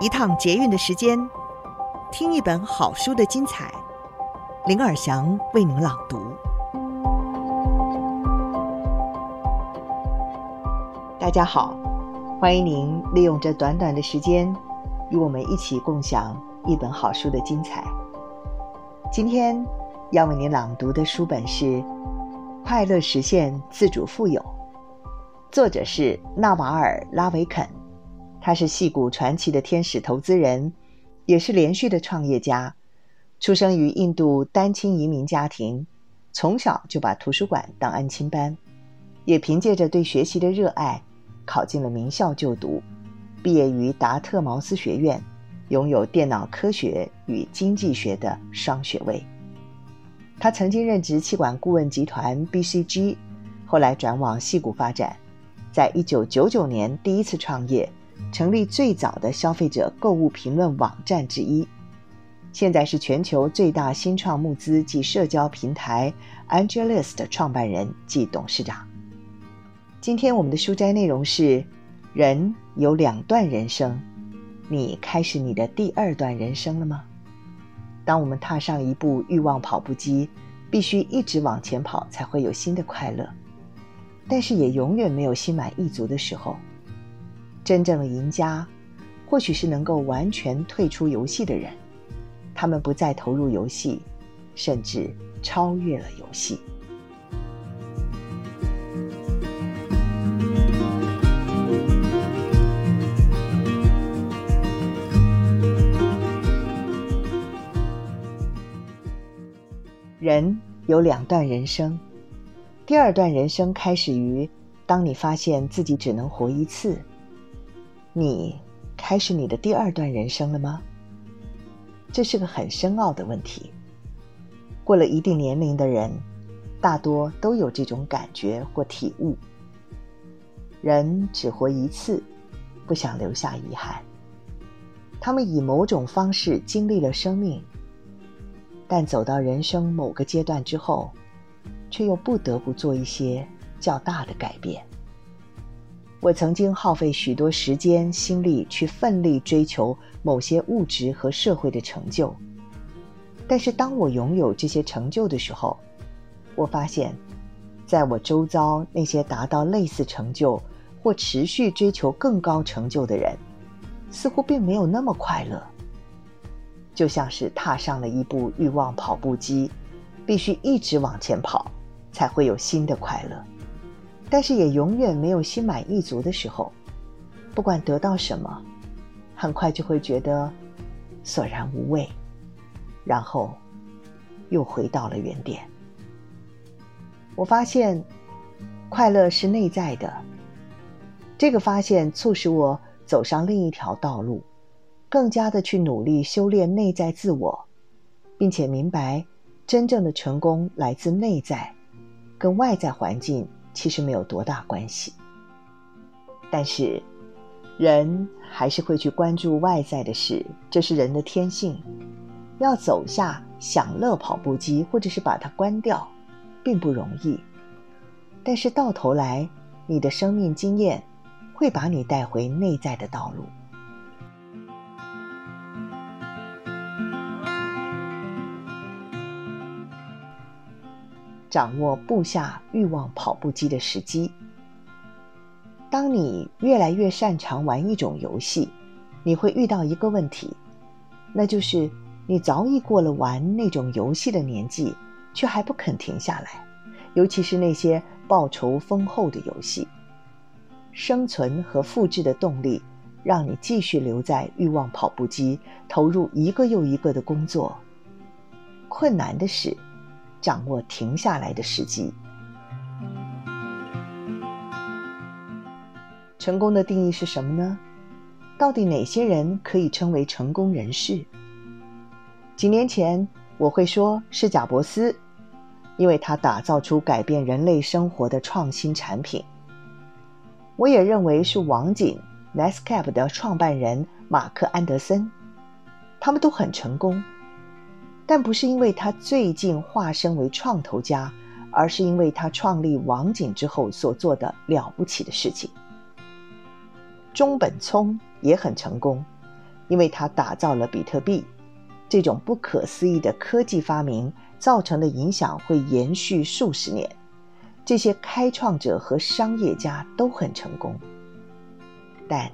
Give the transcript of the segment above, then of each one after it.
一趟捷运的时间，听一本好书的精彩。林尔祥为您朗读。大家好，欢迎您利用这短短的时间，与我们一起共享一本好书的精彩。今天要为您朗读的书本是《快乐实现自主富有》，作者是纳瓦尔·拉维肯。他是矽谷传奇的天使投资人，也是连续的创业家。出生于印度单亲移民家庭，从小就把图书馆当安亲班，也凭借着对学习的热爱，考进了名校就读，毕业于达特茅斯学院，拥有电脑科学与经济学的双学位。他曾经任职气管顾问集团 BCG，后来转往矽谷发展，在一九九九年第一次创业。成立最早的消费者购物评论网站之一，现在是全球最大新创募资及社交平台 AngelList 的创办人及董事长。今天我们的书斋内容是：人有两段人生，你开始你的第二段人生了吗？当我们踏上一部欲望跑步机，必须一直往前跑才会有新的快乐，但是也永远没有心满意足的时候。真正的赢家，或许是能够完全退出游戏的人，他们不再投入游戏，甚至超越了游戏。人有两段人生，第二段人生开始于当你发现自己只能活一次。你开始你的第二段人生了吗？这是个很深奥的问题。过了一定年龄的人，大多都有这种感觉或体悟。人只活一次，不想留下遗憾。他们以某种方式经历了生命，但走到人生某个阶段之后，却又不得不做一些较大的改变。我曾经耗费许多时间心力去奋力追求某些物质和社会的成就，但是当我拥有这些成就的时候，我发现，在我周遭那些达到类似成就或持续追求更高成就的人，似乎并没有那么快乐。就像是踏上了一部欲望跑步机，必须一直往前跑，才会有新的快乐。但是也永远没有心满意足的时候，不管得到什么，很快就会觉得索然无味，然后又回到了原点。我发现，快乐是内在的。这个发现促使我走上另一条道路，更加的去努力修炼内在自我，并且明白，真正的成功来自内在，跟外在环境。其实没有多大关系，但是人还是会去关注外在的事，这是人的天性。要走下享乐跑步机，或者是把它关掉，并不容易。但是到头来，你的生命经验会把你带回内在的道路。掌握布下欲望跑步机的时机。当你越来越擅长玩一种游戏，你会遇到一个问题，那就是你早已过了玩那种游戏的年纪，却还不肯停下来。尤其是那些报酬丰厚的游戏，生存和复制的动力，让你继续留在欲望跑步机，投入一个又一个的工作。困难的是，掌握停下来的时机。成功的定义是什么呢？到底哪些人可以称为成功人士？几年前我会说是贾伯斯，因为他打造出改变人类生活的创新产品。我也认为是网景 Netscape 的创办人马克安德森，他们都很成功。但不是因为他最近化身为创投家，而是因为他创立网景之后所做的了不起的事情。中本聪也很成功，因为他打造了比特币，这种不可思议的科技发明造成的影响会延续数十年。这些开创者和商业家都很成功，但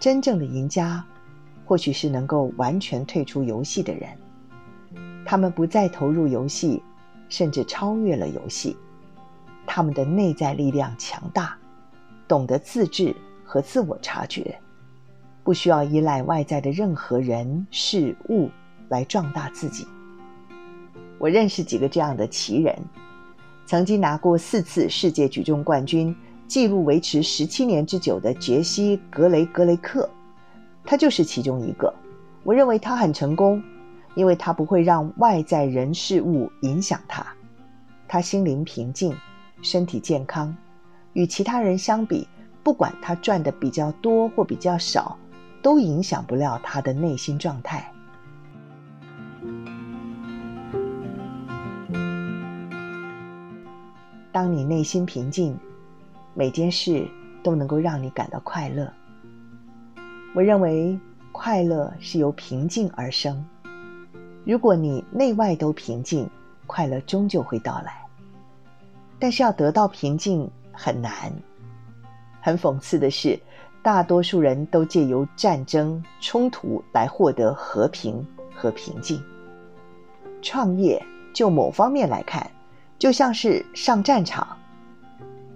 真正的赢家，或许是能够完全退出游戏的人。他们不再投入游戏，甚至超越了游戏。他们的内在力量强大，懂得自制和自我察觉，不需要依赖外在的任何人事物来壮大自己。我认识几个这样的奇人。曾经拿过四次世界举重冠军，纪录维持十七年之久的杰西·格雷格雷克，他就是其中一个。我认为他很成功，因为他不会让外在人事物影响他。他心灵平静，身体健康，与其他人相比，不管他赚的比较多或比较少，都影响不了他的内心状态。当你内心平静，每件事都能够让你感到快乐。我认为快乐是由平静而生。如果你内外都平静，快乐终究会到来。但是要得到平静很难。很讽刺的是，大多数人都借由战争冲突来获得和平和平静。创业就某方面来看，就像是上战场，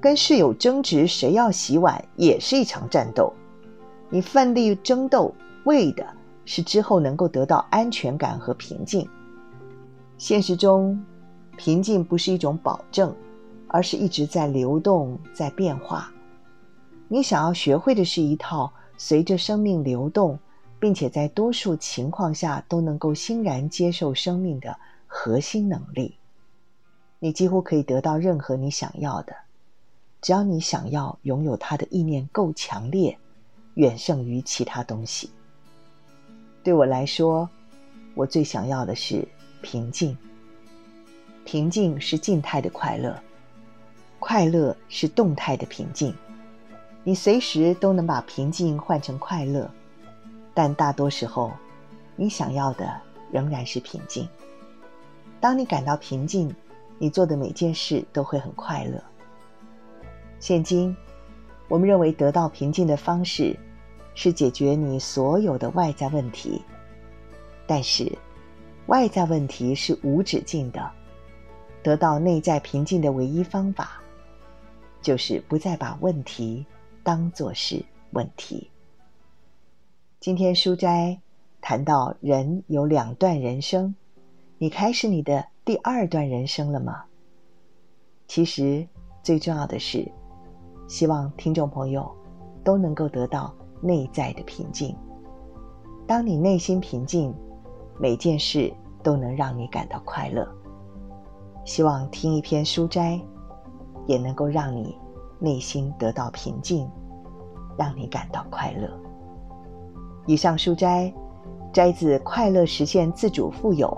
跟室友争执谁要洗碗，也是一场战斗。你奋力争斗，为的是之后能够得到安全感和平静。现实中，平静不是一种保证，而是一直在流动，在变化。你想要学会的是一套随着生命流动，并且在多数情况下都能够欣然接受生命的核心能力。你几乎可以得到任何你想要的，只要你想要拥有它的意念够强烈，远胜于其他东西。对我来说，我最想要的是平静。平静是静态的快乐，快乐是动态的平静。你随时都能把平静换成快乐，但大多时候，你想要的仍然是平静。当你感到平静，你做的每件事都会很快乐。现今，我们认为得到平静的方式是解决你所有的外在问题，但是外在问题是无止境的。得到内在平静的唯一方法，就是不再把问题当作是问题。今天书斋谈到人有两段人生，你开始你的。第二段人生了吗？其实最重要的是，希望听众朋友都能够得到内在的平静。当你内心平静，每件事都能让你感到快乐。希望听一篇书斋，也能够让你内心得到平静，让你感到快乐。以上书斋摘自《快乐实现自主富有》。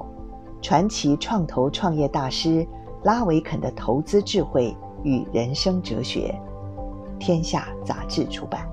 传奇创投创业大师拉维肯的投资智慧与人生哲学，天下杂志出版。